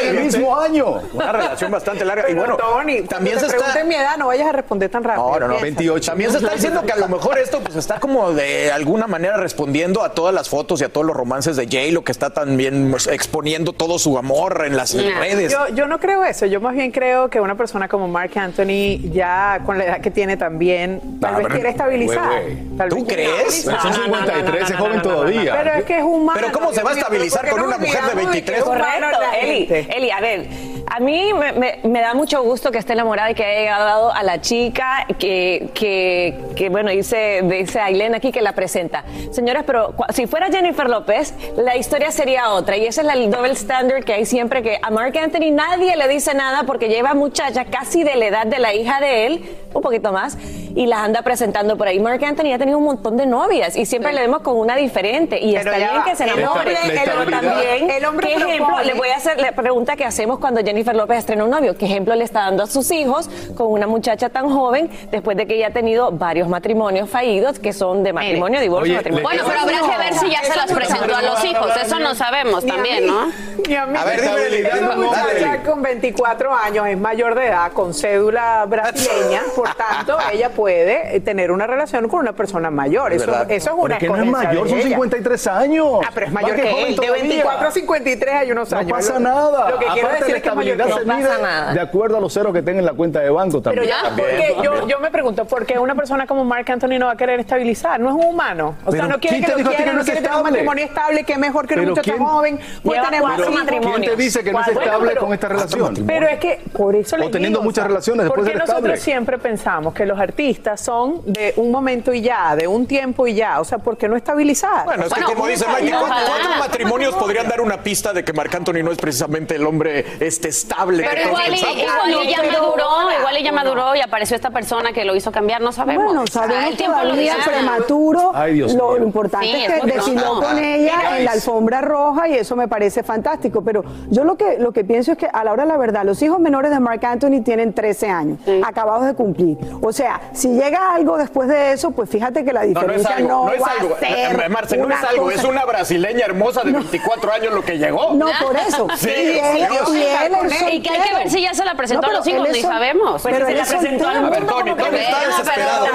el mismo año. Una relación bastante larga. Y bueno, Tony, también se está... mi edad, no vayas a responder tan rápido. No, no, no, Piensa. 28. También se está diciendo que a lo mejor esto pues está como de alguna manera respondiendo a todas las fotos y a todos los romances de Jay, lo que está también pues, exponiendo todo su amor en las Nah. redes. Yo, yo no creo eso, yo más bien creo que una persona como Mark Anthony, ya con la edad que tiene también, tal Pero- quiere estabilizar. Tal ¿Tú vez crees? estabilizar. Pero son 53, es joven todavía. Pero es que es humano. Pero ¿cómo se va a estabilizar ¿por qué con una mujer de olvidamos que 23? es humano Correcto, Eli. Eli, a ver, a mí me, me- me da mucho gusto que esté enamorada y que haya llegado a la chica que, que, que, bueno, dice, dice Ailén aquí que la presenta. Señoras, pero si fuera Jennifer López, la historia sería otra. Y ese es el double standard que hay siempre que a Mark Anthony nadie le dice nada porque lleva muchacha casi de la edad de la hija de él, un poquito más, y las anda presentando por ahí. Mark Anthony ha tenido un montón de novias y siempre le vemos con una diferente. Y Pero está ya bien que se enamore. estabilidad. también, El hombre ¿qué ejemplo? Le voy a hacer la pregunta que hacemos cuando Jennifer López estrena un novio. ¿Qué ejemplo le está dando a sus hijos con una muchacha tan joven después de que ella ha tenido varios matrimonios fallidos que son de matrimonio, divorcio, Oye, matrimonio? Bueno, pero habrá que ver si ya se las presentó a los hijos, eso no sabemos también, ¿no? a ver, dime, dime, muchacha con 24 años es mayor de edad, con cédula brasileña, por tanto, ella puede eh, tener una relación con una persona mayor. Eso, ¿Verdad? eso es una Porque no es mayor, son ella. 53 años. Ah, pero es mayor que que joven él. De todavía. 24 a 53 hay unos No años. pasa Lo- nada. Lo que quiero Aparte, decir la es que es mayor que mide pasa nada. de acuerdo a los ceros que tenga en la cuenta de banco Pero también. ya, porque yo, yo me pregunto, ¿por qué una persona como Mark Anthony no va a querer estabilizar? No es un humano. O sea, Pero no quiere ¿quién que lo quiera, que no no es quiere tener un matrimonio estable, que mejor que Pero muchacha ¿quién- joven. Puede tener más hijos. matrimonios. ¿Quién te dice que no es estable pero- con esta relación? Pero es que por eso les O teniendo digo, muchas relaciones después de nosotros siempre pensamos que los artistas son de un momento y ya, de un tiempo y ya. O sea, ¿por qué no estabilizar? Bueno, es que Bueno, como dice. Mikey, ¿cuántos, matrimonios podrían dar una pista de que Marc Anthony no es precisamente el hombre este estable que Pero todos igual, y- pensamos? igual ella pero- maduró, igual ella maduró y apareció esta persona que lo hizo cambiar, no sabemos. Bueno, Ah, sabemos el tiempo todavía prematuro. Ay, Dios lo, importante Sí, es es que muy desfiló pronto. con ella en la alfombra roja y eso me parece fantástico. Pero yo lo que, lo que pienso es que a la hora de la verdad, los hijos menores de Mark Anthony tienen 13 años, acabados de cumplir. O sea, si llega algo después de eso, pues fíjate que la No, no es diferencia no, algo, no es va algo. a ser Eh, Marce, no una es algo, cosa- es una brasileña hermosa de 24 años lo que llegó. No, por eso. Sí, y él, y él es Y que hay que ver si ya se la presentó No, a los hijos, ni sabemos. Pero si él la es presentó. A ver, Tony, Tony está desesperado.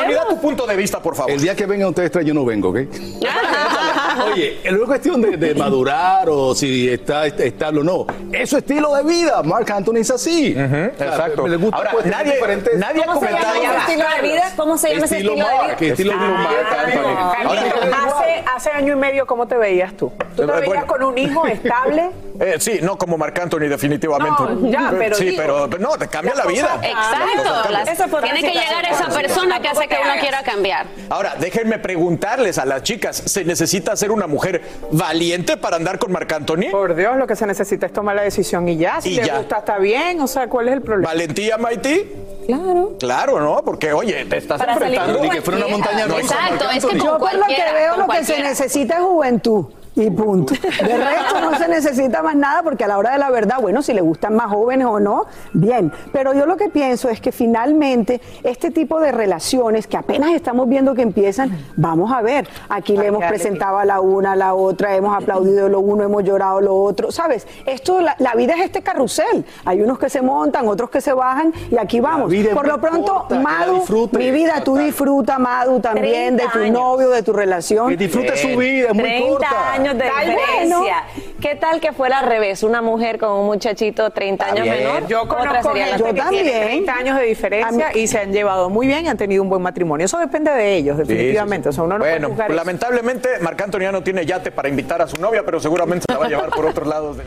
Tony, da tu punto de vista, por favor. El día que vengan ustedes tres, yo no vengo, ¿ok? Oye, no es cuestión de, de madurar o si está est- estable o no. Es su estilo de vida. Mark Anthony es así. Exacto. le gusta Ahora, pues, nadie- diferentes- nadie ha ¿Cómo se llama comentado- ese estilo de vida? ¿Cómo se llama ese Estilo estilo de Mark, vida? estilo Mark Anthony. Hace, hace año y medio, ¿cómo te veías tú? ¿Tú te veías bueno. con un hijo estable? Eh, sí, no como Marc Anthony, definitivamente. No, ya, pero Sí, digo, pero pero no, te cambia la vida. Exacto. podrá tiene que llegar esa persona que hace que uno quiera cambiar. Ahora, déjenme preguntarles a las chicas, ¿se necesita ser una mujer valiente para andar con Marc Anthony? Por Dios, lo que se necesita es tomar la decisión y ya. Si Y te ya. gusta, está bien. O sea, ¿cuál es el problema? ¿Valentía, Maiti? Claro. Claro, ¿no? Porque, oye, te estás Para enfrentando... Ni que fuera una montaña rusa. Exacto, es que con Yo por lo que veo lo que se necesita es juventud. Y punto. De resto no se necesita más nada porque a la hora de la verdad, bueno, si le gustan más jóvenes o no, bien. Pero yo lo que pienso es que finalmente este tipo de relaciones que apenas estamos viendo que empiezan, vamos a ver. Aquí le hemos presentado a la una, a la otra, hemos aplaudido lo uno, hemos llorado lo otro. ¿Sabes? Esto, la, la vida es este carrusel. Hay unos que se montan, otros que se bajan y aquí vamos. Por lo pronto, Madu, mi vida, tú disfruta, Madu, también de 30 tu años. novio, de tu relación. Que disfrute su vida, es muy 30 corta. Años de diferencia. bueno. ¿Qué tal que fuera al revés? Una mujer con un muchachito 30 años bien. menor. Yo Otra conozco sería la gente Yo que también. 30 años de diferencia mí- y se han llevado muy bien y han tenido un buen matrimonio. Eso depende de ellos, definitivamente. O sea, uno no bueno, puede eso. lamentablemente Marc Anthony ya no tiene yate para invitar a su novia, pero seguramente se la va a llevar por otros lados. del-